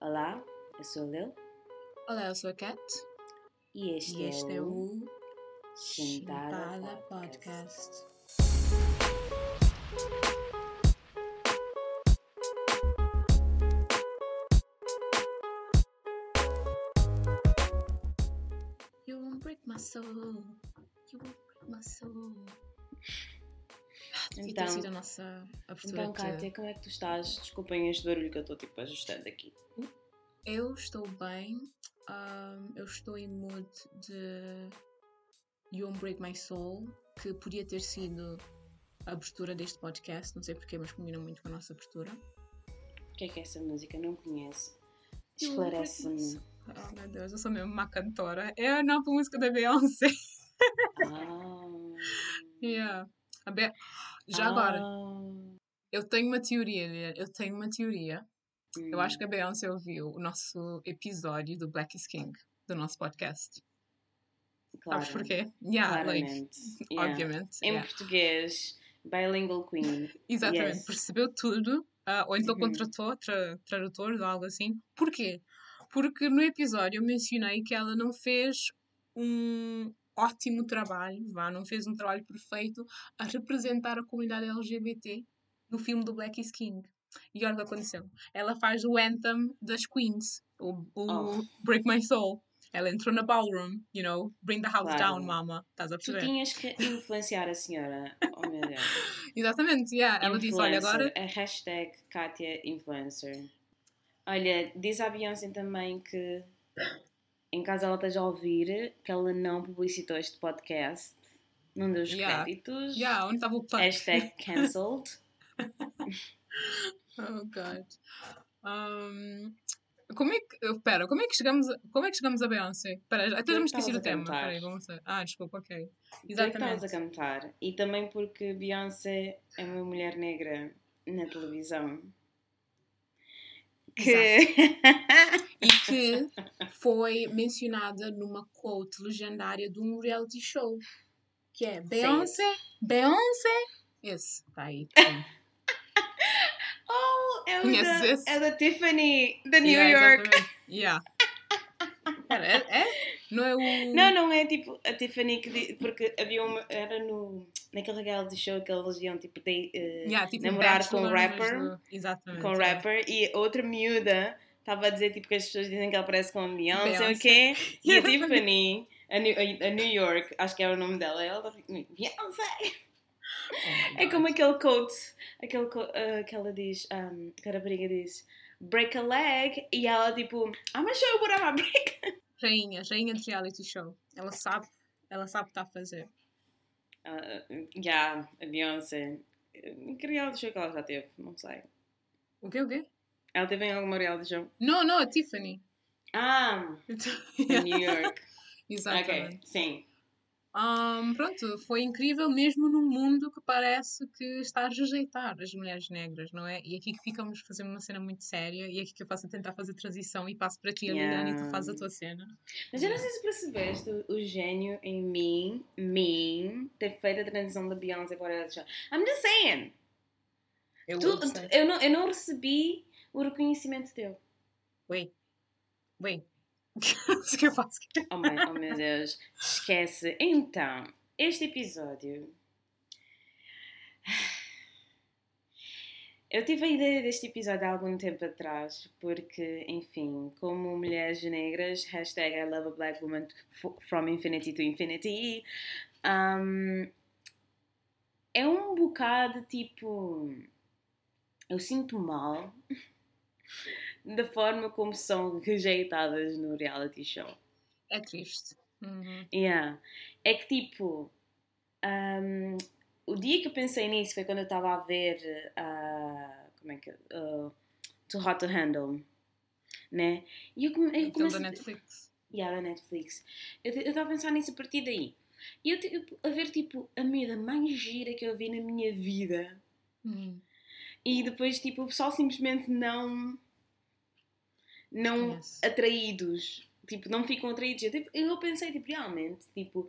Olá, eu sou a Lil Olá, eu sou a Kat e este, e este é o Chintada Podcast. Podcast. You won't break my soul. You won't break my soul. Ter Então- sido a nossa abertura Então, Kátia, como é que tu estás? Desculpem este barulho que eu estou tipo ajustando aqui. Eu estou bem. ahm, eu estou em mood de You Won't Break My Soul, que podia ter sido a abertura deste podcast, não sei porquê, mas combina muito com a nossa abertura. O que é que é essa música? Não conheço. Esclarece-me. Oh meu Deus, eu sou mesmo uma cantora. É a nova música da Beyoncé. Ah. Yeah. A Be- Já agora, Ah. eu tenho uma teoria, eu tenho uma teoria. Eu Hum. acho que a Beyoncé ouviu o nosso episódio do Black is King, do nosso podcast. Claro, Sabes porquê? Yeah, like. Yeah. obviamente. Em yeah. português, bilingual queen. Exatamente, Yes. percebeu tudo, ah, ou então Uhum. contratou tra tradutores ou algo assim. Porquê? Porque no episódio eu mencionei que ela não fez um ótimo trabalho, vá, não fez um trabalho perfeito a representar a comunidade LGBT no filme do Black is King. E olha o que aconteceu. Ela faz o anthem das Queens, o, o Oh. Break My Soul. Ela entrou na ballroom, you know, bring the house Claro. down, mama. Estás a Tu perceber? tinhas que influenciar a senhora. Oh meu Deus. Exatamente, yeah. Ela disse, olha, agora A hashtag Katia Influencer. Olha, diz à Beyoncé também que em caso ela esteja a ouvir, que ela não publicitou este podcast. Não deu os Yeah. créditos. Yeah, onde estava o plug? Hashtag cancelled. Oh God. Um, como é que. Espera, como é que chegamos a, como é que chegamos a Beyoncé? Espera, até já me esqueci do tema. Peraí, vamos ver. Ah, desculpa, ok. Que estavas a Exatamente. cantar. E também porque Beyoncé é uma mulher negra na televisão. Que. E que foi mencionada numa quote legendária de um reality show. Que é Beyoncé, Beyoncé. Esse, está aí. oh, é o Conheces da, esse? é da Tiffany, da New Yeah, York. exatamente. Yeah. É, é? Não é o. Não, não é tipo a Tiffany que di- porque havia uma, era no naquele reality show que eles iam tipo ter, eh, Yeah, tipo namorar com um rapper, Exatamente. com yeah. rapper e outra miúda estava a dizer tipo que as pessoas dizem que ela parece com a Beyoncé, Beyoncé. o quê? E a Tiffany, a New, a- New York, acho que é o nome dela, ela tipo, Beyoncé! Oh É como aquele quote, aquele ah, que ela diz, um, que a rapariga diz, break a leg, e ela tipo, I'm gonna show you what I'm break. Rainha, rainha de reality show. Ela sabe, ela sabe o que está a fazer. Ah, Já, a Beyoncé. Que reality show que ela já teve? Não sei. O quê, o quê? Ela teve em alguma reality show? Não, não, a Tiffany. Ah, em New York. Exatamente. ok, sim. Um, pronto, foi incrível mesmo num mundo que parece que está a rejeitar as mulheres negras, não é? E aqui que ficamos fazendo uma cena muito séria e aqui que eu faço a tentar fazer transição e passo para ti, Yeah. Liliane, e tu fazes a tua cena. Mas eu não sei se percebeste o, gênio em mim, mim, ter feito a transição da Beyoncé para show. I'm just saying. Eu, Tu- eu, não, eu não recebi o reconhecimento teu. Wait, wait. O que eu faço? Oh, meu, oh meu Deus, esquece. Então, este episódio. Eu tive a ideia deste episódio há algum tempo atrás, porque, enfim, como mulheres negras, hashtag I love a black woman from infinity to infinity, um, é um bocado tipo. Eu sinto mal da forma como são rejeitadas no reality show. É triste. Uhum. Yeah. É que tipo, um, o dia que eu pensei nisso foi quando eu estava a ver uh, como é que uh, Too Hot to Handle, né? E eu, come, eu comecei da Netflix. Yeah, da Netflix. Eu estava a pensar nisso a partir daí. E eu tipo, a ver tipo a miúda mais gira que eu vi na minha vida. Uhum. E depois tipo o pessoal simplesmente não não Yes. atraídos, tipo, não ficam atraídos. Eu, tipo, eu pensei, tipo, realmente, tipo,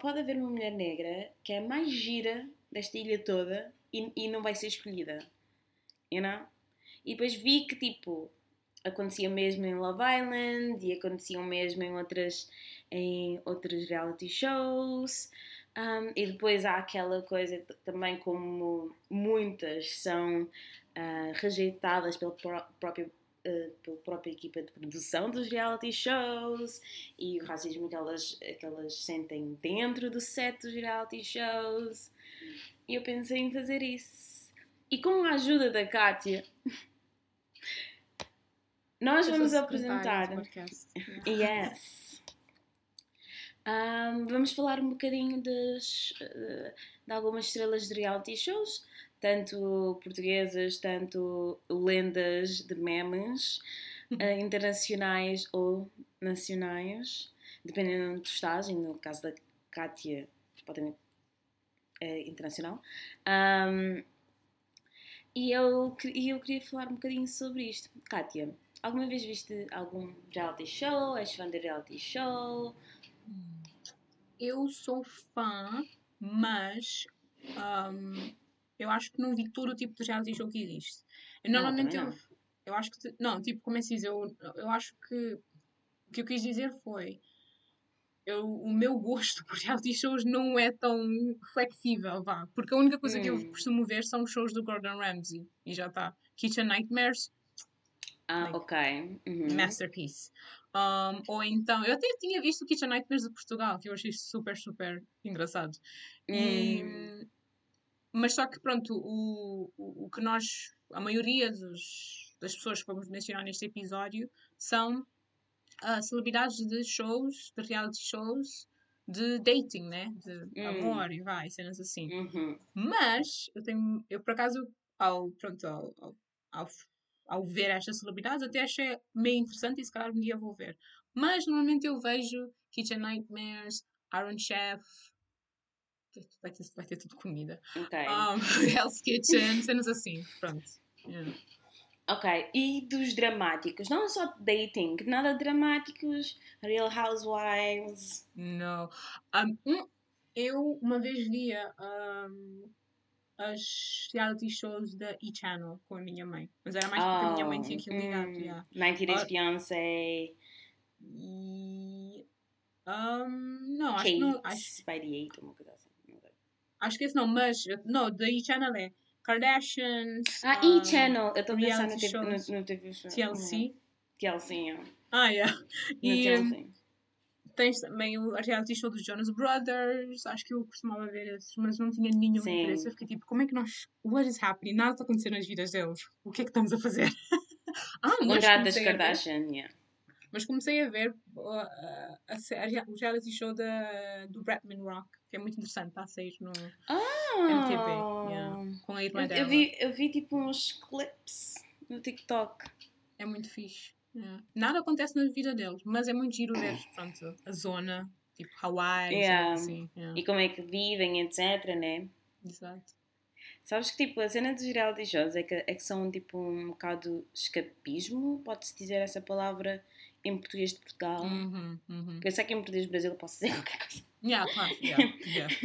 pode haver uma mulher negra que é a mais gira desta ilha toda e, e não vai ser escolhida, you know? E depois vi que, tipo, acontecia mesmo em Love Island e aconteciam mesmo em outras, em outros reality shows. Um, e depois há aquela coisa também como muitas são uh, rejeitadas pela própria, uh, pela própria equipa de produção dos reality shows e o racismo que elas, que elas sentem dentro do set dos reality shows. E eu pensei em fazer isso. E com a ajuda da Kátia, nós vamos apresentar. Yes. Um, vamos falar um bocadinho das, uh, de algumas estrelas de reality shows, tanto portuguesas, tanto lendas de memes, uh, internacionais ou nacionais, dependendo de onde tu estás, e no caso da Kátia, pode é internacional. Um, e eu, eu queria falar um bocadinho sobre isto. Kátia, alguma vez viste algum reality show? És fã de reality show? Eu sou fã, mas um, eu acho que não vi todo o tipo de reality show que existe. Eu, normalmente não, eu, eu acho que. Não, tipo, como é que se diz? Eu, eu acho que o que eu quis dizer foi eu, o meu gosto por reality shows não é tão flexível, vá. Porque a única coisa hum. que eu hum. costumo ver são os shows do Gordon Ramsay. E já está. Kitchen Nightmares. Ah, like, ok. Uhum. Masterpiece. Um, ou então, eu até tinha visto o Kitchen Nightmares de Portugal, que eu achei super, super engraçado. E, hum. Mas só que, pronto, o, o, o que nós, a maioria dos, das pessoas que vamos mencionar neste episódio são uh, celebridades de shows, de reality shows, de dating, né? De hum. amor e vai, cenas assim. Uhum. Mas eu tenho, eu por acaso, ao, pronto, ao, ao, ao, ao ver estas celebridades, até achei meio interessante e se calhar um dia vou ver. Mas normalmente eu vejo Kitchen Nightmares, Iron Chef, vai ter, vai ter tudo comida. Okay. Um, Hell's Kitchen, cenas assim, pronto. Yeah. Ok, e dos dramáticos? Não só dating, nada dramáticos, Real Housewives. Não. Um, eu uma vez via um, as reality shows da E-Channel com a minha mãe. Mas era mais porque oh, a minha mãe tinha que ligar. Hum, yeah. 90 Days uh, Fiancé. E. Um, não, acho que não. Acho, by the Eight, uma coisa. Acho que esse não, mas. Não, da E-Channel é Kardashians. Ah, um, E-Channel. Eu estou pensando no, TV, no, no TV show. TLC. TLC, yeah. Ah, yeah. E TLC. tens também o reality show dos Jonas Brothers. Acho que eu costumava ver esses, mas não tinha nenhum Sim. interesse. Eu fiquei tipo, como é que nós. What is happening? Nada está acontecendo nas vidas deles. O que é que estamos a fazer? ah, mas. O das Kardashian, yeah. Mas comecei a ver uh, a, a, a, o reality show da, do Bretman Rock, que é muito interessante, está a sair no ah, MTV, yeah, com a irmã eu, dela. Eu vi, eu vi tipo uns clips no TikTok. É muito fixe. Yeah. Nada acontece na vida deles, mas é muito giro ver pronto, a zona, tipo Hawaii, yeah. assim. E como é que vivem, etc, né? Exato. Sabes que tipo, a cena dos reality shows é que, é que são tipo um bocado escapismo, pode-se dizer essa palavra em português de Portugal. Uhum, uhum. Pensar que em português do Brasil eu posso dizer qualquer coisa. Yeah, claro, yeah, yeah.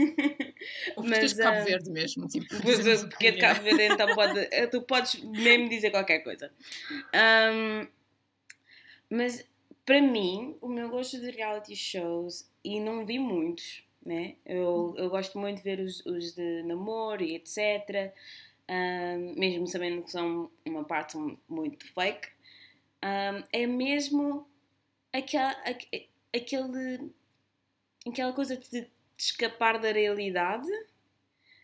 Ou Mas, de Cabo Verde mesmo. Tipo, porque é de Cabo Verde, então pode, eh, tu podes mesmo dizer qualquer coisa. Um, mas para mim, o meu gosto de reality shows, e não vi muitos, né? Eu, eu gosto muito de ver os, os de namoro e etc. Um, mesmo sabendo que são uma parte muito fake. Um, é mesmo aquela, aquele, aquela coisa de escapar da realidade.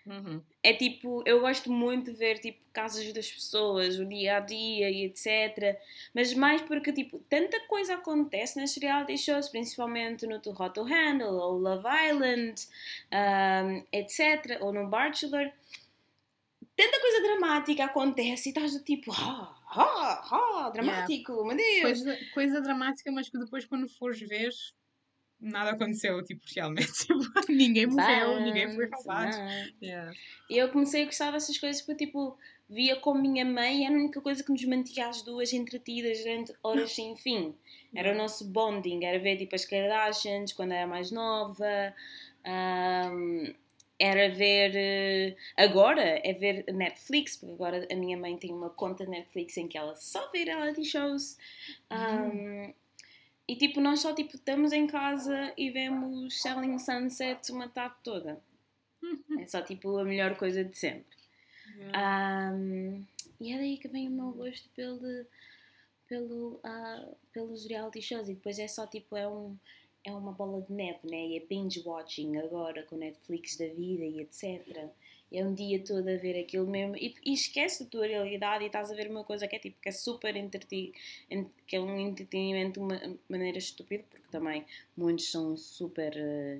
Uhum. É tipo, eu gosto muito de ver tipo casas das pessoas, o dia a dia e etc. Mas mais porque tipo, tanta coisa acontece nas reality shows, principalmente no Too Hot to Handle ou Love Island, um, etc. Ou no Bachelor. Tanta coisa dramática acontece e estás do tipo, ah, ah, ah, dramático, yeah. meu Deus. Coisa, coisa dramática, mas que depois quando fores ver nada aconteceu, tipo, realmente. Tipo, ninguém morreu, Mas, ninguém foi roubado. Yeah. Eu comecei a gostar dessas coisas porque, tipo, via com minha mãe, era a única coisa que nos mantinha as duas entretidas durante horas sem fim. Era o nosso bonding, era ver, tipo, as Kardashians quando era mais nova. Um, era ver. eh, Agora é ver Netflix, porque agora a minha mãe tem uma conta Netflix em que ela só vê reality shows. Um, e tipo, nós só tipo, estamos em casa e vemos Selling Sunset uma tarde toda. É só tipo a melhor coisa de sempre. Yeah. Um, e é daí que vem o meu gosto pelo, pelo, ah, pelos reality shows. E depois é só tipo, é, um, é uma bola de neve, né? E é binge watching agora com Netflix da vida e etc. É um dia todo a ver aquilo mesmo e, e esquece da tua realidade e estás a ver uma coisa que é tipo que é super entreti en- que é um entretenimento de uma maneira estúpida, porque também muitos são super eh,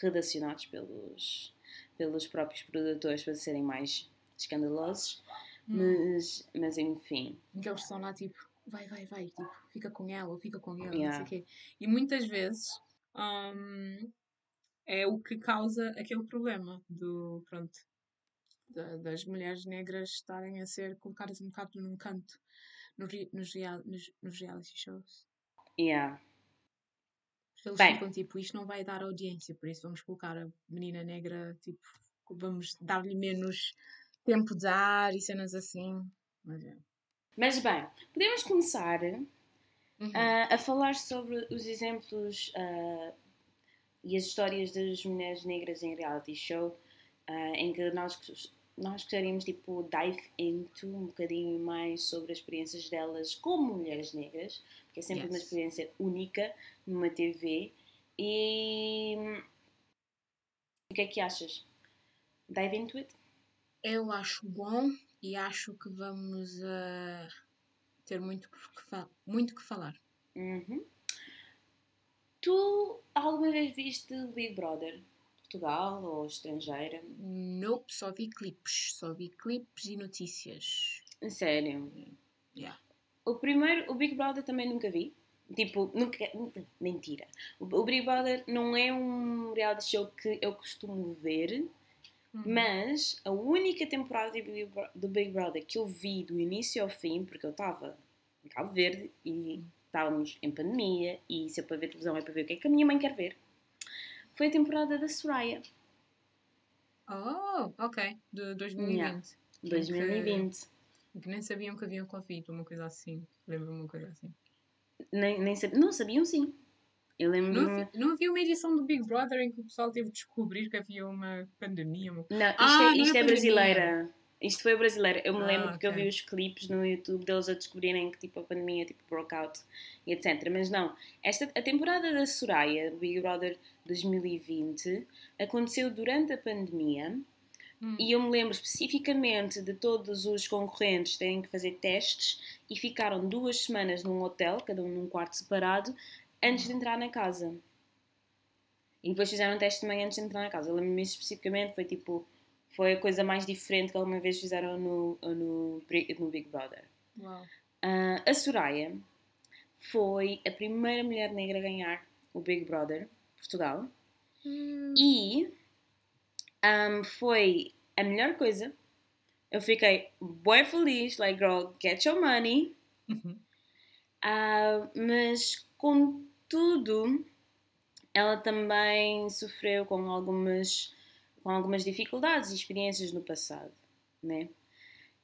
redacionados pelos, pelos próprios produtores para serem mais escandalosos. Hum. Mas, mas enfim, Em que eles estão lá tipo, vai, vai, vai, tipo, fica com ela, fica com ele, Yeah. não sei o quê. E muitas vezes hum, é o que causa aquele problema do, pronto, da- das mulheres negras estarem a ser colocadas um bocado num canto no nos, real, nos, nos reality shows. yeah. Eles Bem. ficam tipo, isto não vai dar audiência, por isso vamos colocar a menina negra, tipo, vamos dar-lhe menos tempo de ar e cenas assim. Mas é. Mas bem, podemos começar Uhum. ah, a falar sobre os exemplos ah, e as histórias das mulheres negras em reality show, ah, em que nós, nós gostaríamos tipo dive into um bocadinho mais sobre as experiências delas como mulheres negras, porque é sempre uma Yes. experiência única numa TV. E o que é que achas? Dive into it? Eu acho bom e acho que vamos ah, ter muito que, fa- muito que falar. Uhum. Tu alguma vez viste Big Brother? Portugal ou estrangeira? Nope, só vi clipes. Só vi clipes e notícias. Sério? Yeah. O primeiro, o Big Brother também nunca vi. Tipo, nunca. Mentira. O Big Brother não é um reality show que eu costumo ver, Uhum. mas a única temporada do Big, Brother que eu vi do início ao fim, porque eu estava em Cabo Verde e estávamos em pandemia, e se é para ver televisão é para ver o que é que a minha mãe quer ver, foi a temporada da Soraya, Oh, ok. De 2020. Yeah. 2020. Que nem sabiam que haviam Covid, uma coisa assim. Lembro-me uma coisa assim. Nem, nem sab- Não sabiam sim. Eu Não, havi- não havia uma edição do Big Brother em que o pessoal teve de descobrir que havia uma pandemia. Uma... Não, isto, Ah, é, não é isto é pandemia. brasileira. Isto foi brasileira. Eu me Ah, lembro porque eu vi os clipes no YouTube deles a descobrirem que tipo, a pandemia tipo, broke out e etc. Mas não, esta, a temporada da Soraya, Big Brother 2020, aconteceu durante a pandemia Hum. e eu me lembro especificamente de todos os concorrentes terem que fazer testes e ficaram duas semanas num hotel, cada um num quarto separado, antes de entrar na casa. E depois fizeram um teste de manhã antes de entrar na casa. Eu lembro-me especificamente, foi tipo, foi a coisa mais diferente que alguma vez fizeram no, no, no Big Brother. Uau. Ah, a Soraya foi a primeira mulher negra a ganhar o Big Brother Portugal e ahm, foi a melhor coisa. Eu fiquei bem feliz, like girl, get your money. Uhum. Ah, mas contudo, ela também sofreu com algumas, com algumas dificuldades e experiências no passado, né?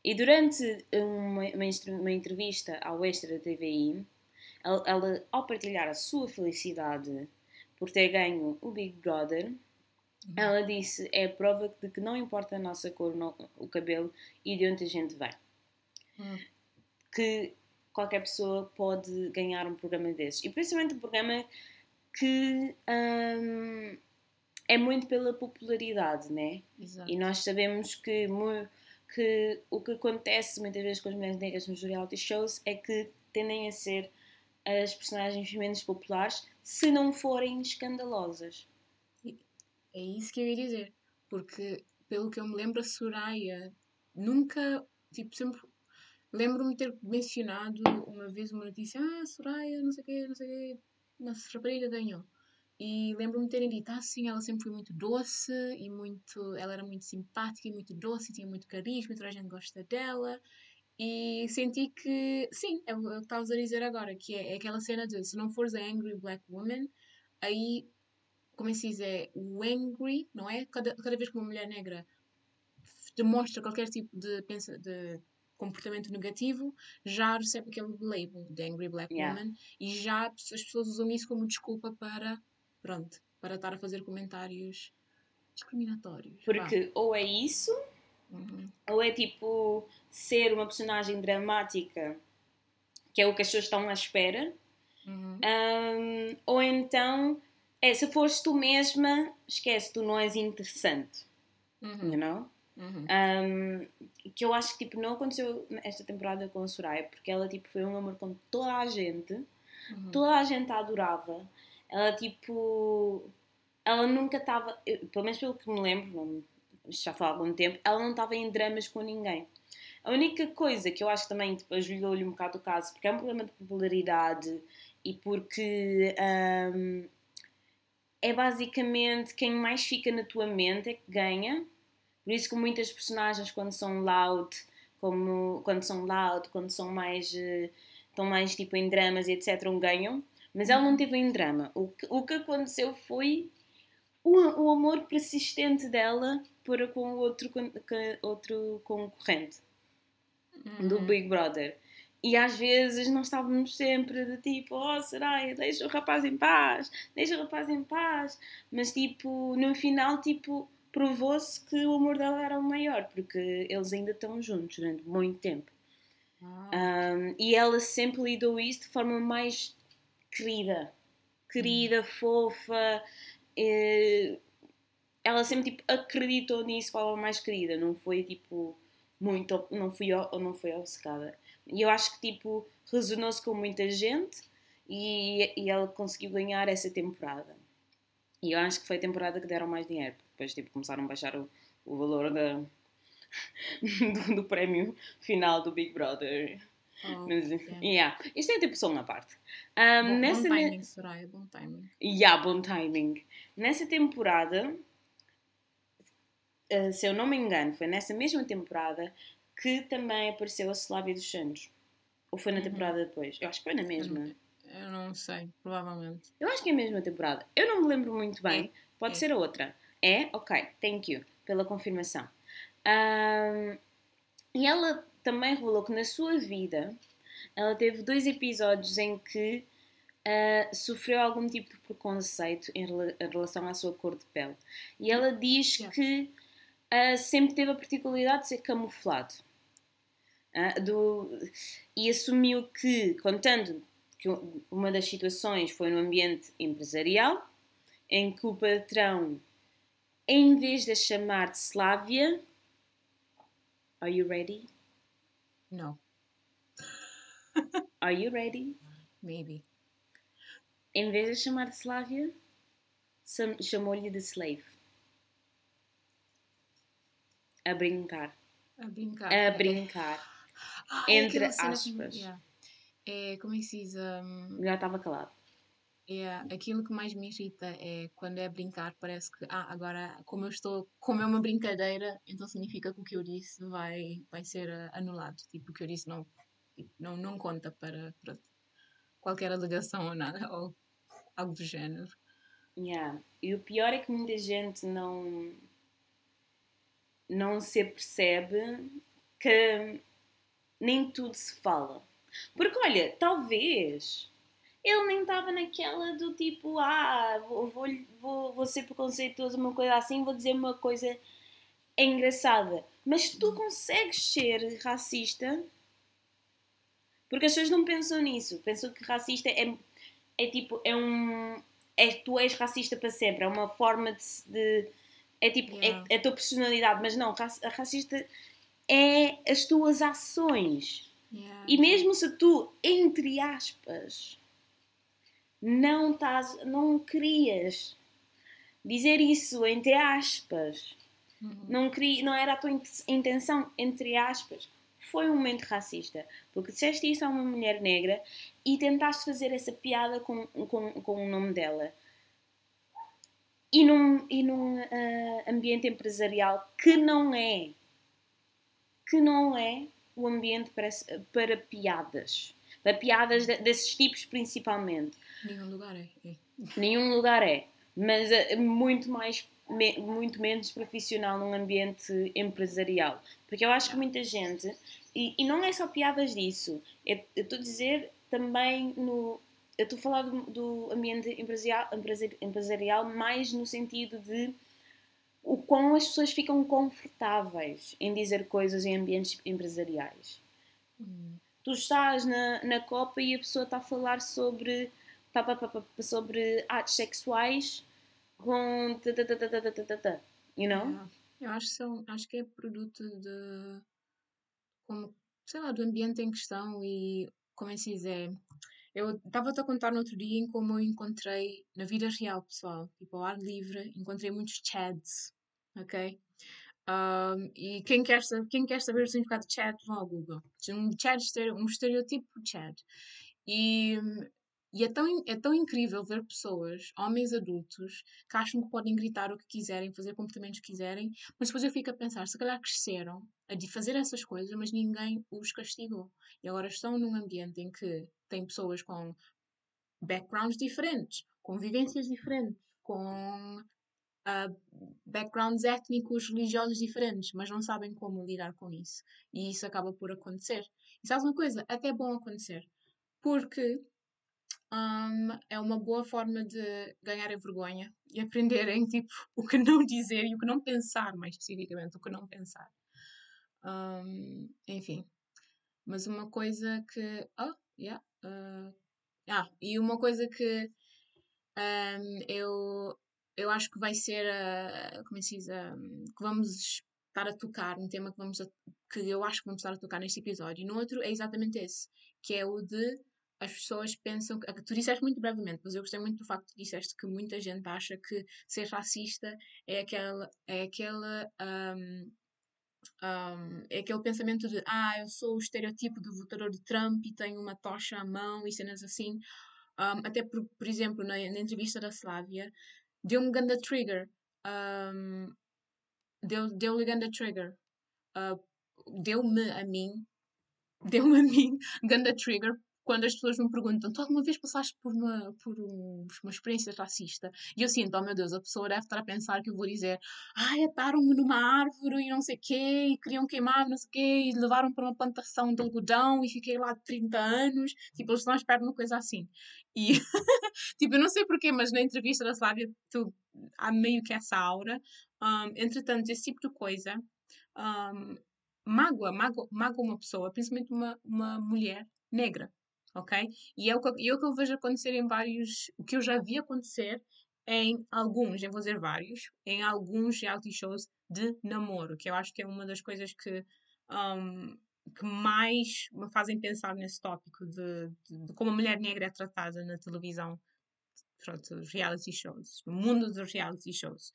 E durante uma, uma, entrevista ao Extra TVI, ela, ela, ao partilhar a sua felicidade por ter ganho o Big Brother, ela disse: é a prova de que não importa a nossa cor, não- o cabelo e de onde a gente vem Hum. que qualquer pessoa pode ganhar um programa desses. E principalmente um programa que hum, é muito pela popularidade, né? Exato. E nós sabemos que, que o que acontece muitas vezes com as mulheres negras nos reality shows é que tendem a ser as personagens menos populares se não forem escandalosas. É isso que eu ia dizer. Porque, pelo que eu me lembro, a Soraya nunca, tipo, sempre. Lembro-me ter mencionado uma vez uma notícia: Ah, Soraya, não sei o quê, não sei o quê, uma rapariga ganhou. E lembro-me de terem dito: Ah, sim, ela sempre foi muito doce e muito. Ela era muito simpática e muito doce e tinha muito carisma toda a gente gosta dela. E senti que, sim, é o é o que estavas a dizer agora, que é, é aquela cena de se não fores a Angry Black Woman, aí como é que se diz? É o angry, não é? Cada, cada vez que uma mulher negra demonstra qualquer tipo de, de comportamento negativo, já recebe aquele label de angry black Yeah. woman e já as pessoas usam isso como desculpa para, pronto, para estar a fazer comentários discriminatórios. vá. Porque ou é isso, Uhum. ou é tipo ser uma personagem dramática, que é o que as pessoas estão à espera, Uhum. Ahm, ou então é se fores tu mesma, esquece, tu não és interessante, Uhum. you know? Uhum. Um, que eu acho que tipo, não aconteceu esta temporada com a Soraya, porque ela tipo, foi um amor com toda a gente, Uhum. toda a gente a adorava. Ela tipo. Ela nunca estava, pelo menos pelo que me lembro, não, já foi há algum tempo, ela não estava em dramas com ninguém. A única coisa que eu acho que também tipo, ajudou-lhe um bocado o caso, porque é um problema de popularidade e porque um, é basicamente quem mais fica na tua mente é que ganha. Por isso que muitas personagens quando são loud, como quando são loud, quando são mais eh, estão mais tipo em dramas e etc, ganham. Mas ela não teve em drama. O que, o que aconteceu foi o, o amor persistente dela para com o outro, com- outro concorrente do Uhum. Big Brother. E às vezes nós estávamos sempre de tipo, oh Soraya, deixa o rapaz em paz, deixa o rapaz em paz. Mas tipo, no final, tipo, provou-se que o amor dela era o maior, porque eles ainda estão juntos durante muito tempo. Ah. Um, e ela sempre lidou isso de forma mais querida, querida, fofa. eh, ela sempre tipo, acreditou nisso de forma mais querida, não foi tipo muito, não fui, não foi obcecada. E eu acho que tipo resonou-se com muita gente e, e ela conseguiu ganhar essa temporada. E eu acho que foi a temporada que deram mais dinheiro, porque depois tipo, começaram a baixar o, o valor da, do, do prémio final do Big Brother. Oh, Mas, yeah. yeah. Isto é tipo só uma parte. Um, Bom, nessa, bom ne- timing, Soraya, bom timing. Yeah, bom timing. Nessa temporada, eh, se eu não me engano, foi nessa mesma temporada que também apareceu a Slavia dos Santos. Ou foi na Uhum. temporada depois? Eu acho que foi na mesma. Eu não sei, provavelmente. Eu acho que é a mesma temporada. Eu não me lembro muito bem. Pode É. ser outra. É? Ok. Thank you pela confirmação. Ahm, e ela também revelou que na sua vida ela teve dois episódios em que ah, sofreu algum tipo de preconceito em, rela- em relação à sua cor de pele. E ela diz que ah, sempre teve a particularidade de ser camuflado. Ah, do- e assumiu que, contando que uma das situações foi no ambiente empresarial, em que o patrão, em vez de a chamar de Slávia, Are you ready? Não, Are you ready? maybe. Em vez de chamar de Slávia, chamou-lhe de slave. A brincar. A brincar. A brincar. Ah, é entre aspas. yeah. É, como é que se diz? Um, Já estava calado. é, aquilo que mais me irrita é quando é brincar, parece que, ah, agora, como eu estou, como é uma brincadeira, então significa que o que eu disse vai, vai ser ah, anulado. Tipo, o que eu disse não, não, não conta para, para qualquer alegação ou nada, ou algo do género. Yeah. E o pior é que muita gente não não se percebe que nem tudo se fala. Porque olha, talvez ele nem estava naquela do tipo, ah, vou, vou, vou, vou ser preconceituoso, uma coisa assim, vou dizer uma coisa engraçada. Mas tu consegues ser racista porque as pessoas não pensam nisso. Pensam que racista é, é tipo, é um. É, tu és racista para sempre, é uma forma de. de- é tipo, é- Yeah. é, a tua personalidade, mas não, racista é as tuas ações. Yeah. E mesmo se tu, entre aspas, não estás, não querias dizer isso, entre aspas, Uhum. não, queria, não era a tua int- intenção, entre aspas, foi um momento racista. Porque disseste isso a uma mulher negra e tentaste fazer essa piada com, com, com o nome dela. E num, e num ah, ambiente empresarial que não é, que não é o ambiente para, para piadas. Para piadas de- desses tipos principalmente. Nenhum lugar é. é. Nenhum lugar é. mas é muito mais muito menos profissional num ambiente empresarial. Porque eu acho que muita gente, e, e não é só piadas disso, eu estou a dizer também no. Eu estou a falar do, do ambiente empresarial, empresarial mais no sentido de o quão as pessoas ficam confortáveis em dizer coisas em ambientes empresariais. Hum. Tu estás na, na Copa e a pessoa está a falar sobre, sobre atos sexuais com. You know? Eu acho, são, acho que é produto de. Como, sei lá, do ambiente em questão e como é que se diz? É, eu estava-te a contar no outro dia em como eu encontrei na vida real, pessoal, tipo ao ar livre, encontrei muitos chads, ok? Um, e quem quer, quem quer saber o significado de chat, vão ao Google. Um chat, um estereotipo de chat. E e é tão, é tão incrível ver pessoas, homens adultos, que acham que podem gritar o que quiserem, fazer comportamentos que quiserem, mas depois eu fico a pensar, se calhar cresceram a de fazer essas coisas, mas ninguém os castigou. E agora estão num ambiente em que tem pessoas com backgrounds diferentes, com vivências diferentes, com uh, backgrounds étnicos, religiosos diferentes, mas não sabem como lidar com isso. E isso acaba por acontecer. E sabes uma coisa? Até é bom acontecer. Porque um, é uma boa forma de ganharem vergonha e aprenderem tipo, o que não dizer e o que não pensar, mais especificamente, o que não pensar. Um, enfim. Mas uma coisa que. Oh, yeah. Uh, ah, e uma coisa que um, eu, eu acho que vai ser. Uh, como é se diz? Um, que vamos estar a tocar, um tema que, vamos a, que eu acho que vamos estar a tocar neste episódio. E no outro é exatamente esse, que é o de as pessoas pensam que. Tu disseste muito brevemente, mas eu gostei muito do facto que disseste que muita gente acha que ser racista é aquele. É aquele um, um, é aquele pensamento de ah, eu sou o estereotipo do votador de Trump e tenho uma tocha à mão e cenas assim. Um, até por, por exemplo, na, na, entrevista da Slávia, deu-me ganda trigger. Um, deu-lhe deu ganda trigger. Uh, deu-me a mim, deu-me a mim ganda trigger quando as pessoas me perguntam, tu alguma vez passaste por uma, por um, uma experiência racista? E eu sinto, oh meu Deus, a pessoa deve estar a pensar que eu vou dizer, ai, ataram-me numa árvore e não sei o quê, e queriam queimar não sei o quê, e levaram para uma plantação de algodão e fiquei lá 30 anos. Tipo, eles estão à espera de uma coisa assim. E, tipo, eu não sei porquê, mas na entrevista da Slávia, tu, há meio que essa aura. Um, entretanto, esse tipo de coisa um, mágoa, mágoa, mágoa uma pessoa, principalmente uma, uma mulher negra ok? E é o que, e é o que eu vejo acontecer em vários, o que eu já vi acontecer em alguns, eu vou dizer vários, em alguns reality shows de namoro, que eu acho que é uma das coisas que, um, que mais me fazem pensar nesse tópico de, de, de, como a mulher negra é tratada na televisão, pronto, reality shows, no mundo dos reality shows.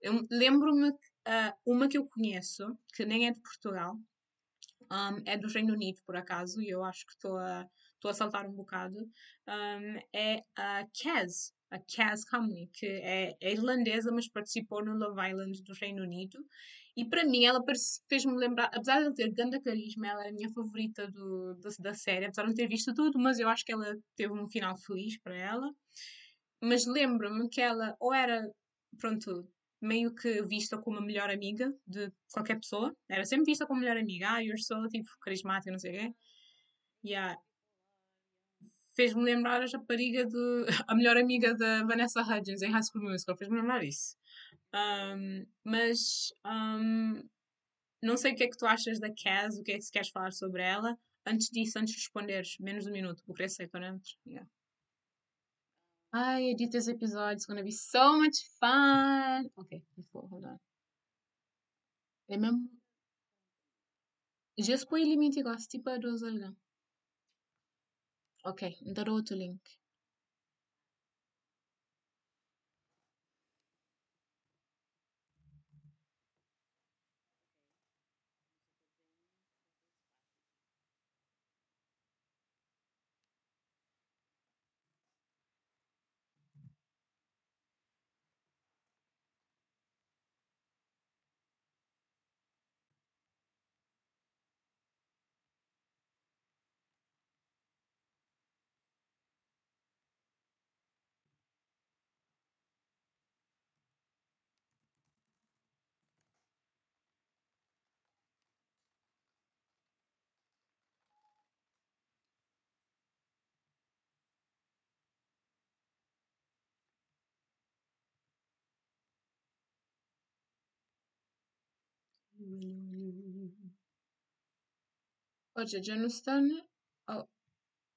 Eu lembro-me uh, uma que eu conheço, que nem é de Portugal, um, é do Reino Unido, por acaso, e eu acho que estou a estou a saltar um bocado, um, é a Kaz, a Kaz Comley, que é, é, irlandesa, mas participou no Love Island do Reino Unido. E para mim, ela fez-me lembrar, apesar de ela ter grande carisma, ela é a minha favorita do, do, da série, apesar de não ter visto tudo, mas eu acho que ela teve um final feliz para ela. Mas lembro-me que ela, ou era, pronto, meio que vista como a melhor amiga de qualquer pessoa, era sempre vista como melhor amiga, ah, you're so, tipo, carismática, não sei o quê. Yeah fez-me lembrar a rapariga de. a melhor amiga da Vanessa Hudgens em High School Musical, fez-me lembrar isso. Um, mas um, não sei o que é que tu achas da Kaz, o que é que se queres falar sobre ela. Antes disso, antes de responderes, menos de um minuto, porque eu sei, dentro. Yeah. Ai, edita esse episódio, it's gonna be so much fun. Ok, hold on. É mesmo. Já se põe limite igual, tipo a dos alguém. Okay, the row to link. Judge Aniston. Oh.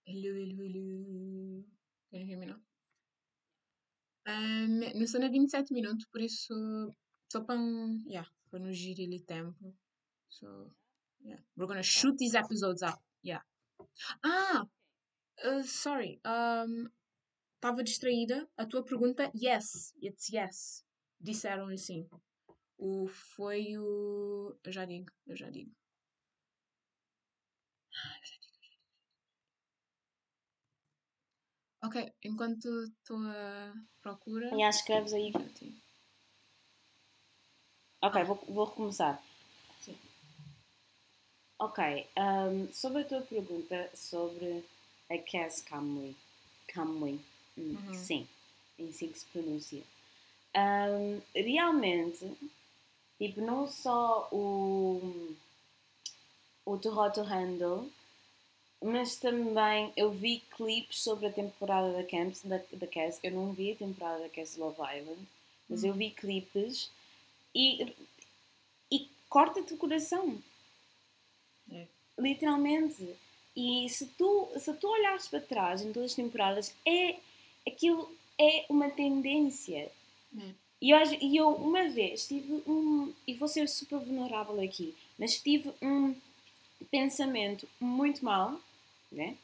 Hello, hello, hello. Can you hear me now? Um, não são a 27 minutos, por isso só para yeah, para não girar o tempo. So, yeah. We're gonna shoot these episodes up. Yeah. Ah! Uh, sorry. Estava distraída. A tua pergunta, yes. It's yes. Disseram assim. O foi o. Eu já digo, eu já digo. Ok, enquanto estou a procura. E que escreves aí. Ok, vou, vou recomeçar. Sim. Ok, um, sobre a tua pergunta sobre a Cass Camway. Camway. Hum, Uhum. Sim, é assim que se pronuncia. Um, realmente, tipo, não só o, o Too Hot to Handle, mas também eu vi clipes sobre a temporada da Camps, da, da Cass. Eu não vi a temporada da Cass Love Island, mas eu vi clipes e, e corta-te o coração. É. Literalmente. E se tu, se tu olhares para trás em todas as temporadas, é, aquilo é uma tendência. É. E eu, eu uma vez tive um. E vou ser super vulnerável aqui, mas tive um pensamento muito mau, né?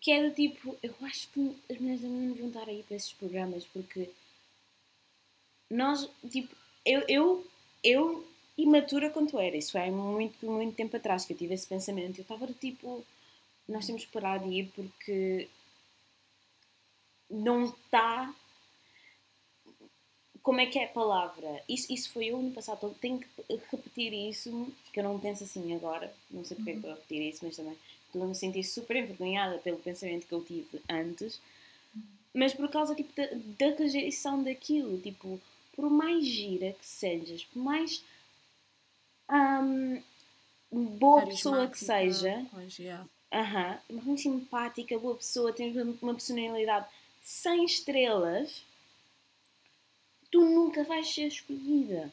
Que é do tipo, eu acho que as mulheres não deviam estar aí para esses programas porque nós, tipo, eu, eu, eu imatura quanto era, isso é muito, muito tempo atrás que eu tive esse pensamento. Eu estava do tipo, nós temos que parar de ir porque não está. Como é que é a palavra? Isso, isso foi eu no passado, então tenho que repetir isso, que eu não penso assim agora, não sei porque é que estou a repetir isso, mas também estou a me sentir super envergonhada pelo pensamento que eu tive antes, mas por causa tipo, da, da rejeição daquilo, tipo, por mais gira que sejas, por mais hum, boa pessoa que seja, Pois, yeah. Muito simpática, boa pessoa, tens uma personalidade sem estrelas, tu nunca vais ser escolhida.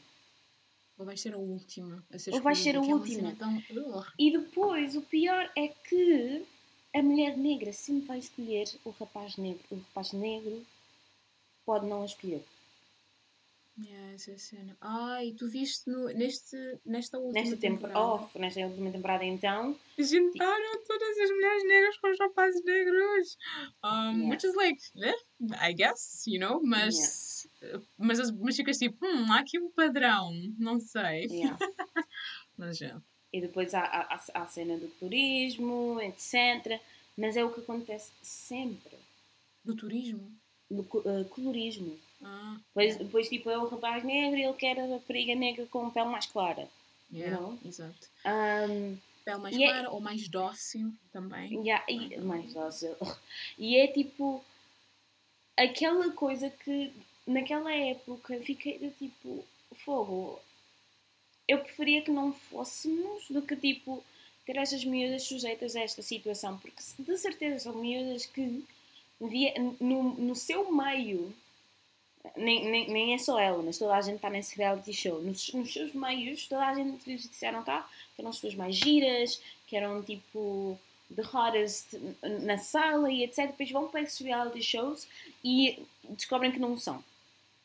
Ou vais ser a última a ser Ou vais ser a escolhida, é última. cena tão-. E depois, o pior é que a mulher negra sempre vai escolher o rapaz negro. O rapaz negro pode não a escolher. Yeah, essa cena. Ai, tu viste no, neste, nesta última Nesta temporada, off, nesta última temporada, então, Juntaram todas as mulheres negras com os rapazes negros. Um, Yeah. Which is like, eh, I guess, you know, mas, mas, as- mas ficas tipo, hum, há aqui um padrão, não sei. yeah. Mas já. e depois há, há, há a cena do turismo, etc. Mas é o que acontece sempre. Do turismo. Do eh, colorismo. Ah, Depois, depois, tipo, é o rapaz negro e ele quer a rapariga negra com pele mais clara. yeah, Não. exato. Um, Pele mais é- clara ou mais dócil também. há- e- mais dócil. E é tipo aquela coisa que naquela época fiquei do tipo fogo. Eu preferia que não fôssemos do que tipo ter estas miúdas sujeitas a esta situação, porque de certeza são miúdas que via, no, no seu meio nem, nem, nem é só ela, mas toda a gente está nesse reality show. Nos, nos seus meios, toda a gente lhes disseram cá que eram as pessoas mais giras, que eram tipo the hottest na sala e etc. Depois vão para esses reality shows e descobrem que não são.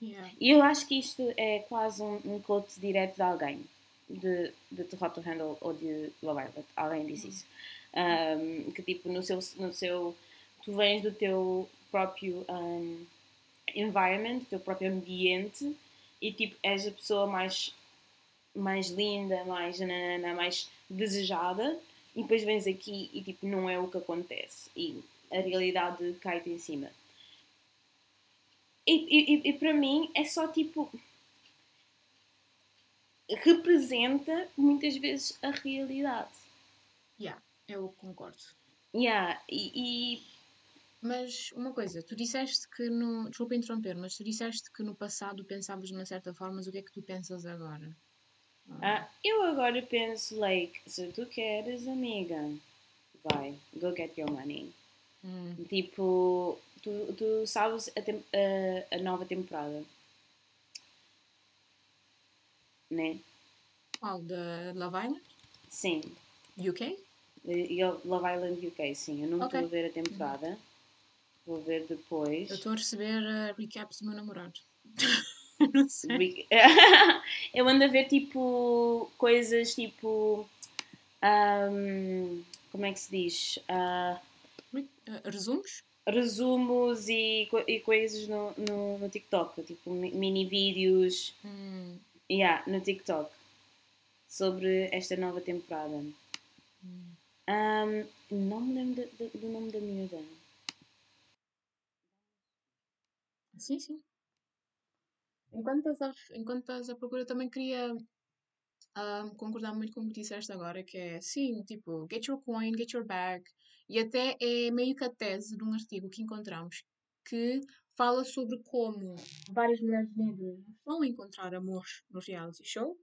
Yeah. E eu acho que isto é quase um, um quote direto de alguém, de, de The Hot to Handle ou de Love Island. Alguém disse isso. Um, que tipo, no seu, no seu. Tu vens do teu próprio um, environment, do teu próprio ambiente e tipo, és a pessoa mais, mais linda, mais, nanana, mais desejada e depois vens aqui e tipo, não é o que acontece. E a realidade cai-te em cima. E, e, e para mim é só tipo. representa muitas vezes a realidade. Yeah, eu concordo. Yeah, e, e Mas uma coisa, tu disseste que no. Desculpa interromper, mas tu disseste que no passado pensavas de uma certa forma, mas o que é que tu pensas agora? ah, eu agora penso, like, se tu queres, amiga, vai, go get your money. Hum, Tipo, tu, tu sabes a, tem- a, a nova temporada, né? Qual? Da Love Island? Sim. UK? Love Island UK, sim. Eu não estou a ver a temporada. Vou ver depois. Eu estou a receber uh, recaps do meu namorado. não sei. Re- eu ando a ver tipo coisas tipo. ahm, como é que se diz? Uh, resumos? resumos e, e coisas no, no, no TikTok, tipo mi- mini vídeos Hum, yeah, no TikTok sobre esta nova temporada. hum. Ahm, não me lembro de- do nome da miúda. Sim, sim. Enquanto estás a, enquanto estás à procura, também queria ah, concordar muito com o que disseste agora, que é, sim, tipo, get your coin, get your bag. E até é meio que a tese de um artigo que encontramos que fala sobre como várias mulheres negras vão encontrar amor no reality show.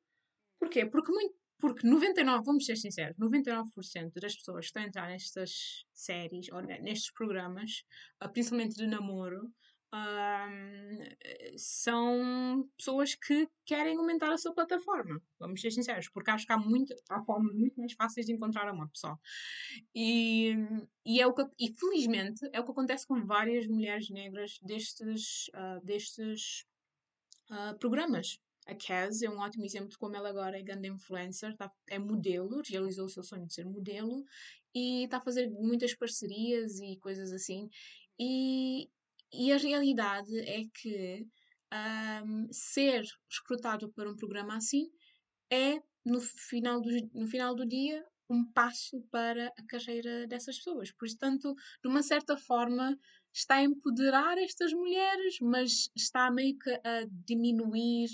Porquê? Porque, muito, porque 99, vamos ser sinceros, 99% das pessoas que estão a entrar nestas séries ou ne- nestes programas, ah, principalmente de namoro, ahm, são pessoas que querem aumentar a sua plataforma. Vamos ser sinceros, porque acho que há, muito, há formas muito mais fáceis de encontrar amor, pessoal. E, e, é o que, e felizmente é o que acontece com várias mulheres negras destes, ah, destes ah, programas. A Kaz é um ótimo exemplo de como ela agora é grande influencer, tá- é modelo, realizou o seu sonho de ser modelo e está a fazer muitas parcerias e coisas assim. E, e a realidade é que ahm, ser recrutado para um programa assim é, no final do, no final do dia, um passo para a carreira dessas pessoas. Portanto, de uma certa forma, está a empoderar estas mulheres, mas está meio que a diminuir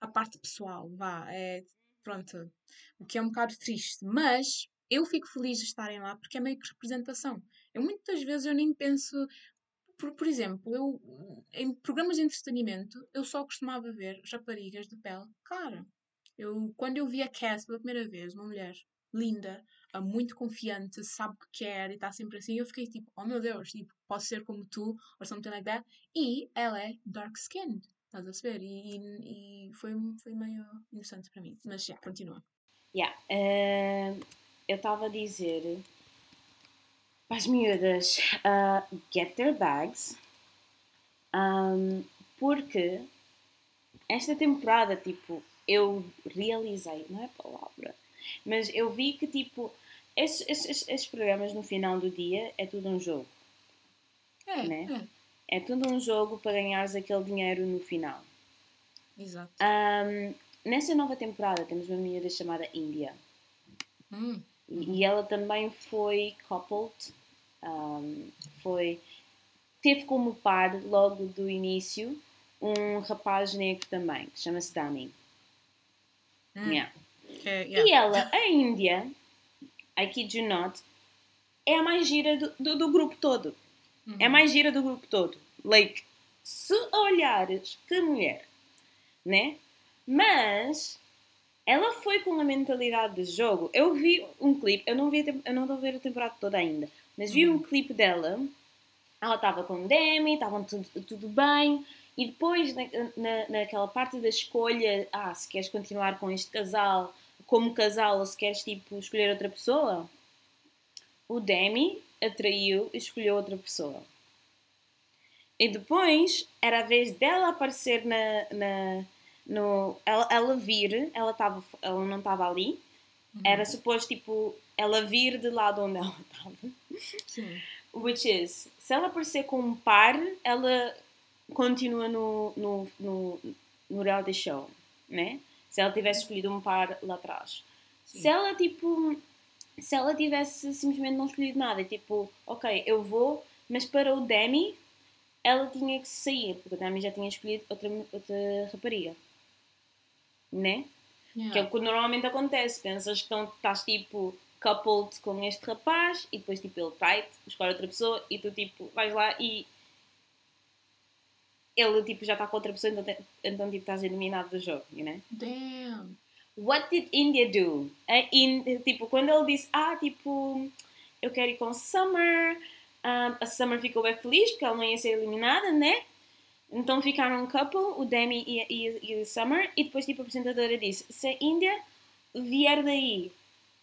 a parte pessoal. Vá, é, pronto, o que é um bocado triste. Mas eu fico feliz de estarem lá porque é meio que representação. Eu muitas vezes eu nem penso. Por, por exemplo, eu em programas de entretenimento eu só costumava ver raparigas de pele clara. Eu, quando eu vi a Cass pela primeira vez, uma mulher linda, ah, muito confiante, sabe o que quer e está sempre assim, eu fiquei tipo, oh meu Deus, tipo, posso ser como tu, or something like that. E ela é dark skinned, estás a saber? E, e, foi, foi meio interessante para mim. Mas já, continua. Yeah. ahm, eu estava a dizer para as miúdas ah, get their bags ahm, porque esta temporada, tipo, eu realizei, não é palavra, mas eu vi que, tipo, esses, esses, esses programas no final do dia é tudo um jogo. É, Né? é, É tudo um jogo para ganhares aquele dinheiro no final. exato. Ahm, nessa nova temporada temos uma miúda chamada India. Hum, E, e ela também foi coupled, um, foi, teve como par logo do início um rapaz negro também, que chama-se Dami. hum, Yeah. é, yeah. E ela, a Índia, I kid you not, é a mais gira do, do, do grupo todo. Uhum. É a mais gira do grupo todo. Like, se olhares, que mulher, né? Mas ela foi com a mentalidade de jogo. Eu vi um clipe, eu não vi, eu não estou a ver a temporada toda ainda, mas vi um Uhum. clipe dela. Ela estava com o Demi, estavam tudo, tudo bem. E depois, na, na, naquela parte da escolha, ah, se queres continuar com este casal como casal ou se queres tipo escolher outra pessoa, o Demi atraiu e escolheu outra pessoa. E depois era a vez dela aparecer na. na no, ela, ela vir, ela, tava, ela não estava ali, Uhum. era suposto tipo ela vir de lado onde ela estava. Sim. Which is, se ela aparecer com um par, ela continua no, no, no, no reality show, né? Se ela tivesse escolhido um par lá atrás. Sim. Se ela, tipo, se ela tivesse simplesmente não escolhido nada, tipo, ok, eu vou, mas para o Demi, ela tinha que sair, porque o Demi já tinha escolhido outra, outra rapariga. Né? Que é Yeah. o que normalmente acontece. Pensas que estás tipo coupled com este rapaz e depois tipo ele escolhe outra pessoa e tu tipo vais lá e ele tipo já está com outra pessoa, então, então tipo estás eliminado do jogo, you know? Damn. What did India do? A In, tipo, quando ele disse, ah, tipo, eu quero ir com Summer, ah, a Summer ficou bem feliz porque ela não ia ser eliminada, né? Então ficaram um couple, o Demi e, e, e o Summer, e depois tipo a apresentadora disse, se a India vier daí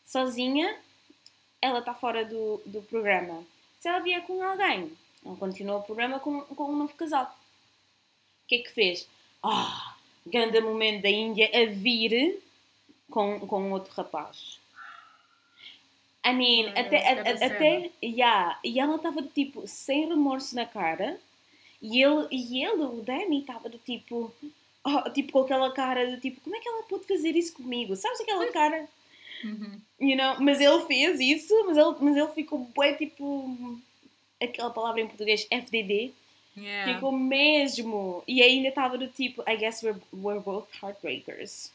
sozinha, ela está fora do, do programa. Se ela vier com alguém, ela continua o programa com, com um novo casal. O que é que fez? Ah, grande momento da Índia a vir com, com outro rapaz. I mean, Ah, até, a- a- até, yeah, e ela estava tipo, sem remorso na cara, e ele, e ele o Danny, estava do tipo, oh, tipo com aquela cara do tipo, como é que ela pode fazer isso comigo? Sabes aquela cara? Uhum. You know? Mas ele fez isso, mas ele, mas ele ficou bem tipo, aquela palavra em português, FDD, Yeah. ficou mesmo, e ainda estava do tipo, I guess we're, we're both heartbreakers.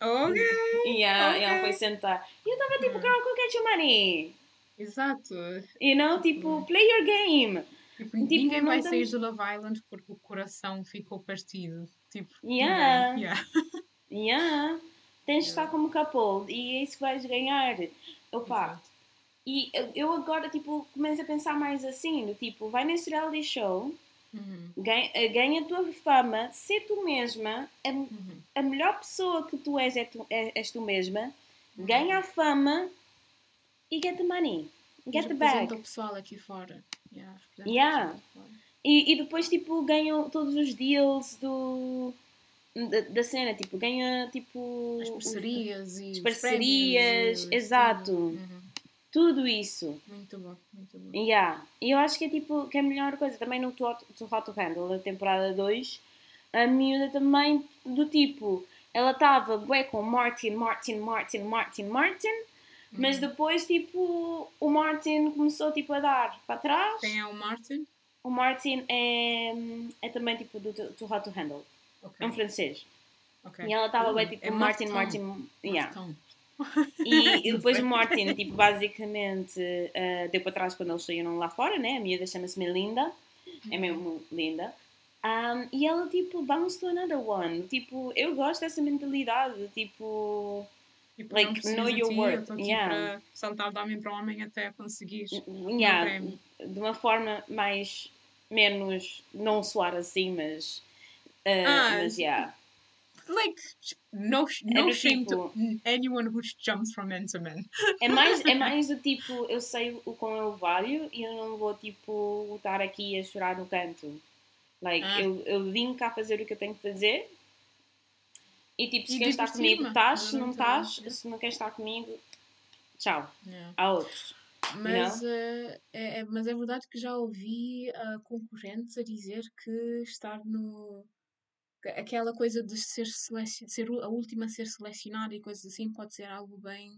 Ok. E a- Ok. e ela foi sentar. E eu estava tipo, Hum. girl, go get your money. Exato. You know? Tipo, play your game. Tipo, Tipo, ninguém vai sair do Love Island porque o coração ficou partido. Tipo, Yeah. ninguém. Yeah. Yeah. Tens de Yeah. estar como couple e é isso que vais ganhar. Opa, Exato. e eu- agora, tipo, começo a pensar mais assim, do tipo, vai nesse reality show, Uhum. ganha, eh, ganha a tua fama, ser tu mesma, a, Uhum. a melhor pessoa que tu és, é tu, é- és tu mesma, Uhum. ganha a fama e get the money, get the Representa bag. o pessoal aqui fora. Yeah, Yeah. E, e depois, tipo, ganham todos os deals do, da, da cena, tipo, ganha, tipo... As os- parcerias e as os parcerias, e exato. tudo. Uhum. Tudo isso. Muito bom, muito bom. Yeah. E eu acho que é tipo que é a melhor coisa. Também no Too Hot to Handle, da temporada 2, a miúda também do tipo, ela estava bué com Martin, Martin, Martin, Martin, Martin, mas Uhum. depois tipo o Martin começou tipo a dar para trás. Quem é o Martin? O Martin é, é também tipo do Too Too Hot to Handle. Ok. É um francês. ok. E ela estava bué tipo é Martin, Martin. Martin, yeah. Martin. E, e depois o. Martin, tipo, basicamente uh, deu para trás quando eles saíram lá fora, né? A miúda chama-se Melinda, é Uhum. mesmo linda. Um, e ela, tipo, bounce to another one. Tipo, eu gosto dessa mentalidade, tipo, Tipo, Like, know your ti, worth, yeah. saltar de homem para homem até conseguir. yeah, prémio. de uma forma mais, menos, não soar assim, mas, uh, Ah, mas, yeah. Like, no, É no do shame tipo- to anyone who jumps from man to man. É mais, é mais do tipo, eu sei o quão eu valho e eu não vou, tipo, estar aqui a chorar no canto. Like, Ah. eu, eu vim cá fazer o que eu tenho que fazer e, tipo, se E queres estar comigo, estás, se não estás, se não queres estar comigo, tchau. Yeah. Há outros. Mas, eh, é, mas é verdade que já ouvi ah, concorrentes a dizer que estar no. que Aquela coisa de ser, seleci- ser a última a ser selecionada e coisas assim pode ser algo bem.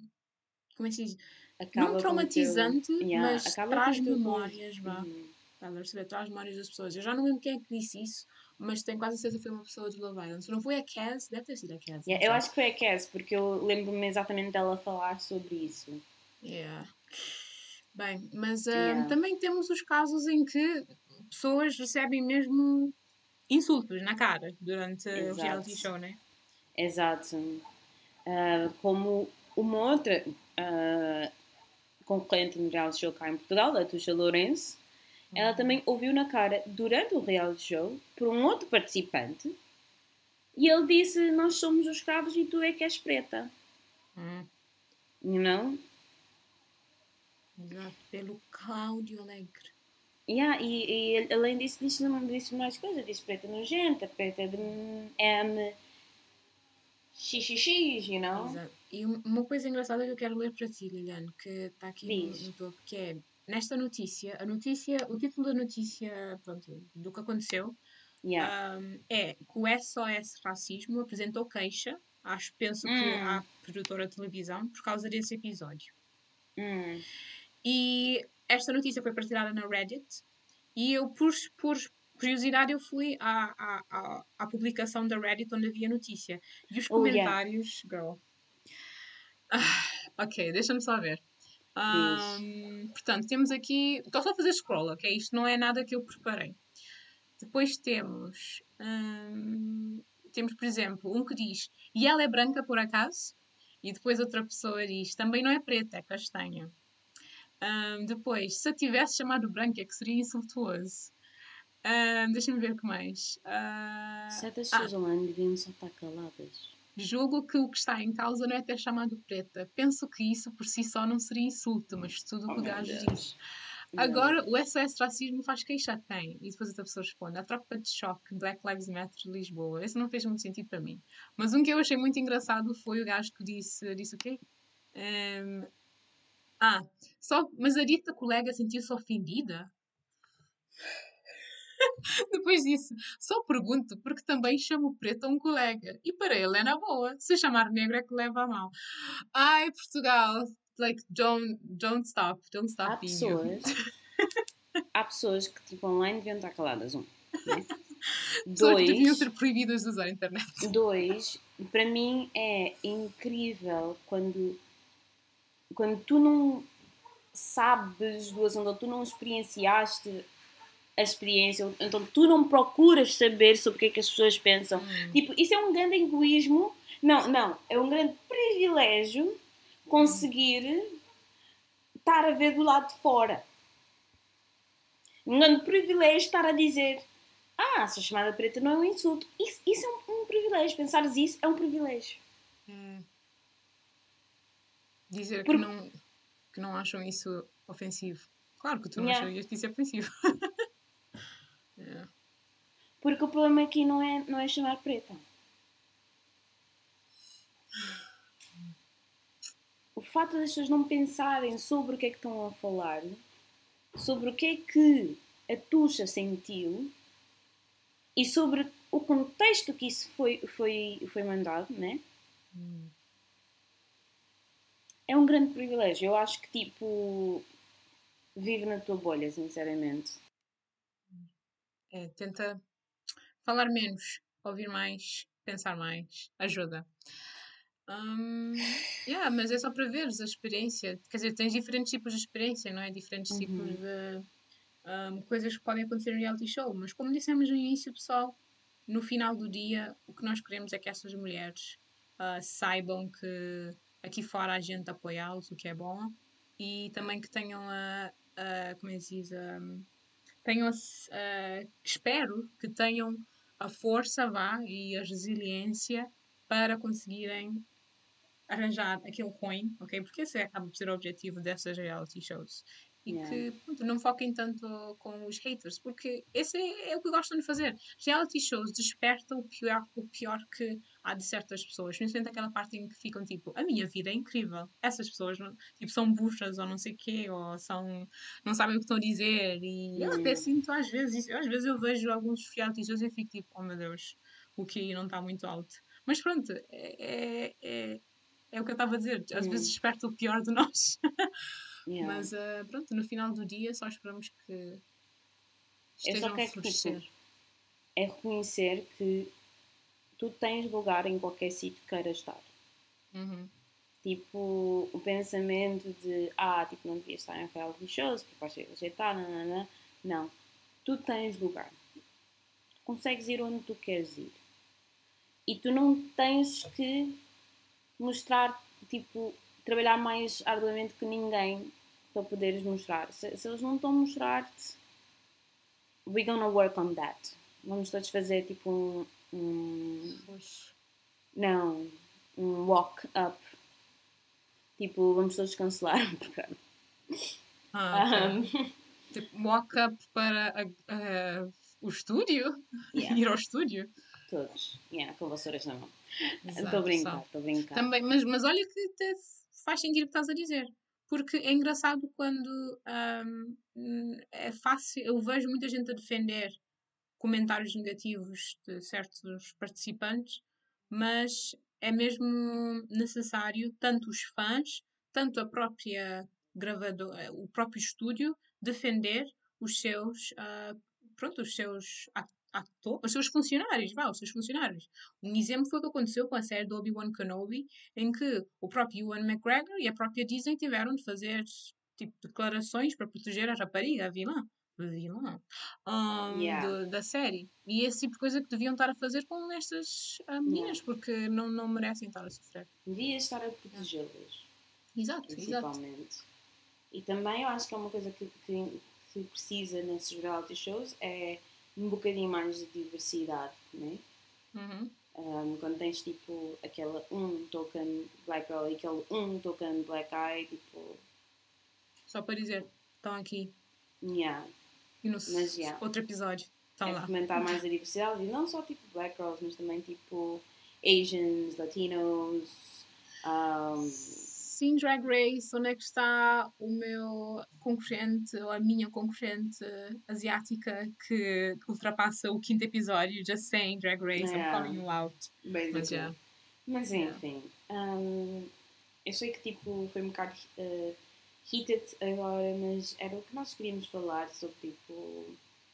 Como é que se diz? Acaba Não traumatizante, teu- yeah, mas acaba traz memórias, vá. Uhum. Perceber? Traz memórias das pessoas. Eu já não lembro quem é que disse isso, mas tenho quase certeza que foi uma pessoa de Love Island. Se não foi a Cass, deve ter sido a Cass. Yeah, eu acho que foi a Cass, porque eu lembro-me exatamente dela falar sobre isso. Yeah. Bem, mas ah, Yeah. também temos os casos em que pessoas recebem mesmo insultos na cara durante o Exato. reality show, né? Exato. Ah, como uma outra ah, concorrente no reality show cá em Portugal, a Tuxa Lourenço, ela também ouviu na cara durante o reality show por um outro participante e ele disse: Nós somos os escravos e tu é que és preta. Hum, You know? exato. Pelo Cláudio Alegre. Yeah, e, e ele- além disso, disse, disse mais coisas: disse preta nojenta, preta de M. XXX, you know? Exato. E um- uma coisa engraçada que eu quero ler para ti, Liliane, que está aqui no, Diz. no topo, que é nesta notícia, a notícia, o título da notícia, pronto, do que aconteceu, Yeah. um, é que o SOS Racismo apresentou queixa, acho, penso que Hum. à produtora de televisão, por causa desse episódio. Hum. E esta notícia foi partilhada na Reddit e eu, por, por curiosidade, eu fui à, à, à, à publicação da Reddit onde havia a notícia. E os Oh, yeah. comentários, girl. Ah, ok, deixa-me só ver. Portanto, temos aqui. Estou só a fazer scroll, ok? Isto não é nada que eu preparei. Depois temos. ahm, temos, por exemplo, um que diz: E ela é branca por acaso? E depois outra pessoa diz: Também não é preta, é castanha. Ahm, depois, se a tivesse chamado branca, é que seria insultuoso. Ahm, Deixa-me ver o que mais. Ah, Certas ah. pessoas online deviam só estar caladas. Julgo que o que está em causa não é ter chamado preta. Penso que isso por si só não seria insulto, mas tudo o Oh, que o gajo Deus. diz. Agora, o SOS Racismo faz queixa quem? E depois outra pessoa responde. A tropa de choque Black Lives Matter de Lisboa. Esse não fez muito sentido para mim. Mas um que eu achei muito engraçado foi o gajo que disse... Disse o quê? Ehm, ah, só, mas a dita colega sentiu-se ofendida? Depois disse, só pergunto porque também chamo preto a um colega. E para ele é na boa. Se chamar negro é que leva a mal. Ai, Portugal. Like, don't, don't stop. Don't stop Há pessoas, há pessoas que tipo, online deviam estar caladas. Um. Né? Que deviam Dois, ser proibidas de usar a internet. dois, para mim é incrível quando, quando tu não sabes do assunto, ou tu não experienciaste a experiência, então tu não procuras saber sobre o que é que as pessoas pensam. Tipo, isso é um grande egoísmo. Não, não, é um grande privilégio conseguir estar a ver do lado de fora. Um grande privilégio estar a dizer ah, ser chamada preta não é um insulto. Isso, isso é um, um privilégio. Pensares isso é um privilégio. Hum. Dizer Por- que, não, que não acham isso ofensivo. Claro que tu não Yeah. acharias isso ofensivo. Yeah. Porque o problema aqui não é, não é chamar preta. O fato das pessoas não pensarem sobre o que é que estão a falar, sobre o que é que a Tuxa sentiu e sobre o contexto que isso foi, foi, foi mandado, né? Hum. É um grande privilégio. Eu acho que, tipo, vive na tua bolha, sinceramente. É, tenta falar menos, ouvir mais, pensar mais. Ajuda. Hum, yeah, mas é só para veres a experiência. Quer dizer, tens diferentes tipos de experiência, não é? Diferentes tipos Uhum. de hum, coisas que podem acontecer no reality show. Mas como dissemos no início, pessoal, no final do dia, o que nós queremos é que essas mulheres ah, saibam que aqui fora a gente apoiá-los, o que é bom, e também que tenham a, a como é que se diz, a, tenham, s- a- espero que tenham a força, vá, e a resiliência para conseguirem arranjar aquele coin, ok? Porque esse acaba por ser o objetivo dessas reality shows. E Yeah. que pronto, não foquem tanto com os haters, porque esse é, é o que gostam de fazer. Reality shows despertam o pior, o pior que há de certas pessoas, principalmente aquela parte em que ficam tipo, a minha vida é incrível. Essas pessoas não, tipo, são buchas ou não sei o quê, ou são, não sabem o que estão a dizer. E eu até sinto às vezes, isso. às vezes eu vejo alguns reality shows e fico tipo, oh meu Deus, o QI não está muito alto. Mas pronto, é, é, é, é o que eu estava a dizer. Às Hum. vezes desperta o pior de nós. Yeah. Mas ah, pronto, no final do dia só esperamos que Eu estejam só a que, florescer. tipo, é reconhecer que tu tens lugar em qualquer sítio que queiras estar. Uhum. Tipo, o pensamento de, ah, tipo, não devias estar em reality shows porque vais ser rejeitado, nananã. Não. Tu tens lugar. Tu consegues ir onde tu queres ir. E tu não tens que mostrar, tipo, trabalhar mais arduamente que ninguém para poderes mostrar. Se, se eles não estão a mostrar-te, we're gonna work on that. Vamos todos fazer, tipo, um, um não, um walk up. Tipo, vamos todos cancelar o programa. Ah, ok. Ahm, Tipo, walk up para a- a- o estúdio? yeah, Ir ao estúdio? todos. Yeah, com vassouras na mão. Estou a brincar, estou a brincar. Também, mas, mas olha que faz sentido o que estás a dizer. Porque é engraçado quando hum, é fácil. Eu vejo muita gente a defender comentários negativos de certos participantes, mas é mesmo necessário tanto os fãs, tanto a própria gravadora, o próprio estúdio defender os seus, ah, pronto, os seus os seus funcionários, vá, os seus funcionários. Um exemplo foi o que aconteceu com a série do Obi-Wan Kenobi, em que o próprio Ewan McGregor e a própria Disney tiveram de fazer tipo declarações para proteger a rapariga, a vilã. a Vilã um, Yeah. da série. E esse tipo de coisa que deviam estar a fazer com estas ah, meninas, porque não, não merecem estar a sofrer. Devias estar a protegê-las, Exato, exato. principalmente. E também eu acho que é uma coisa que, que, que precisa nesses reality shows é um bocadinho mais de diversidade, né? Uhum. Um, quando tens tipo aquele um token black girl e aquele um token black guy, tipo. Só para dizer, estão aqui. Yeah. E no Mas, yeah. outro episódio. Estão é lá. fomentar mais a diversidade e não só tipo black girls, mas também tipo Asians, Latinos. Um, Sim, Drag Race, onde é que está o meu concorrente ou a minha concorrente asiática que ultrapassa o quinto episódio? Just saying, Drag Race, I'm Yeah. calling you out. Mas yeah. Mas enfim, um, eu sei que tipo foi um bocado uh, heated agora, mas era o que nós queríamos falar sobre tipo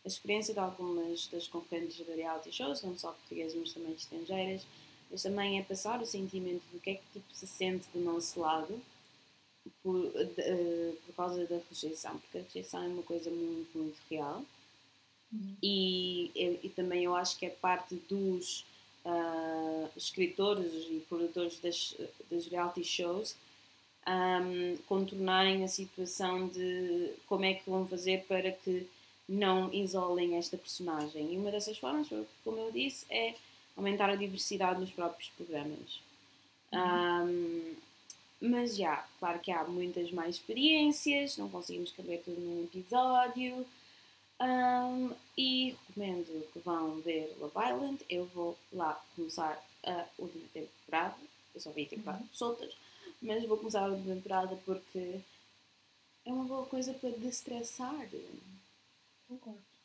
a experiência de algumas das concorrentes de reality shows, não só portuguesas, mas também estrangeiras, mas também é passar o sentimento do que é que tipo, se sente do nosso lado por, uh, por causa da rejeição, porque a rejeição é uma coisa muito, muito real. Uhum. E, e, e também eu acho que é parte dos ah, escritores e produtores das, das reality shows ahm, contornarem a situação de como é que vão fazer para que não isolem esta personagem. E uma dessas formas, como eu disse, é aumentar a diversidade nos próprios programas. Ahm, mas já, claro que há muitas mais experiências, não conseguimos caber tudo num episódio. Ahm, e recomendo que vão ver Love Island. Eu vou lá começar a última temporada. Eu só vi temporadas soltas, mas vou começar a última temporada porque é uma boa coisa para destressar Concordo.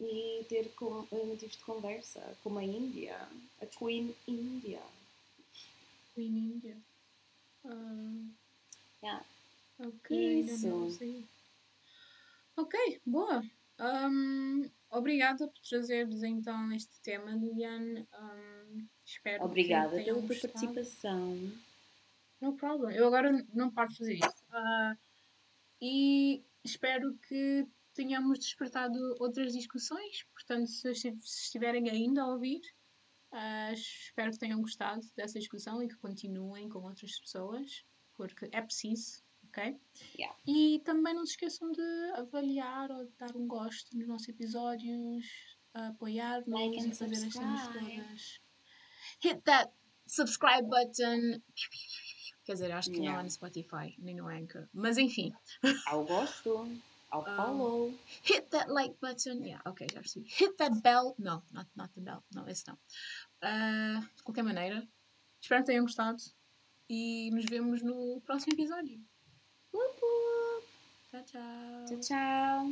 E ter com, eh, motivos de conversa, como a Índia, a Queen India. Queen India. Ah, Yeah. ok, Isso. Ok, boa. Ahm, obrigada por trazeres então este tema, Liliane. Ahm, espero Obrigada que pela gostado. participação. No problem. Eu agora não paro de fazer isso. Ah, e espero que tenhamos despertado outras discussões. Portanto, se esti- se estiverem ainda a ouvir, ah, espero que tenham gostado dessa discussão e que continuem com outras pessoas, porque é preciso, ok? Yeah. E também não se esqueçam de avaliar ou de dar um gosto nos nossos episódios, apoiar-nos Like e fazer as cenas todas. Hit that subscribe button. Quer dizer, acho que não Yeah. é no Spotify, nem no Anchor. Mas enfim. Ao gosto, Um, follow. Hit that like button. Yeah, ok, já percebi. Hit that bell. No, not, not the bell. Não, esse não. Ah, de qualquer maneira, espero que tenham gostado. E nos vemos no próximo episódio. Tchau, tchau. Tchau, tchau.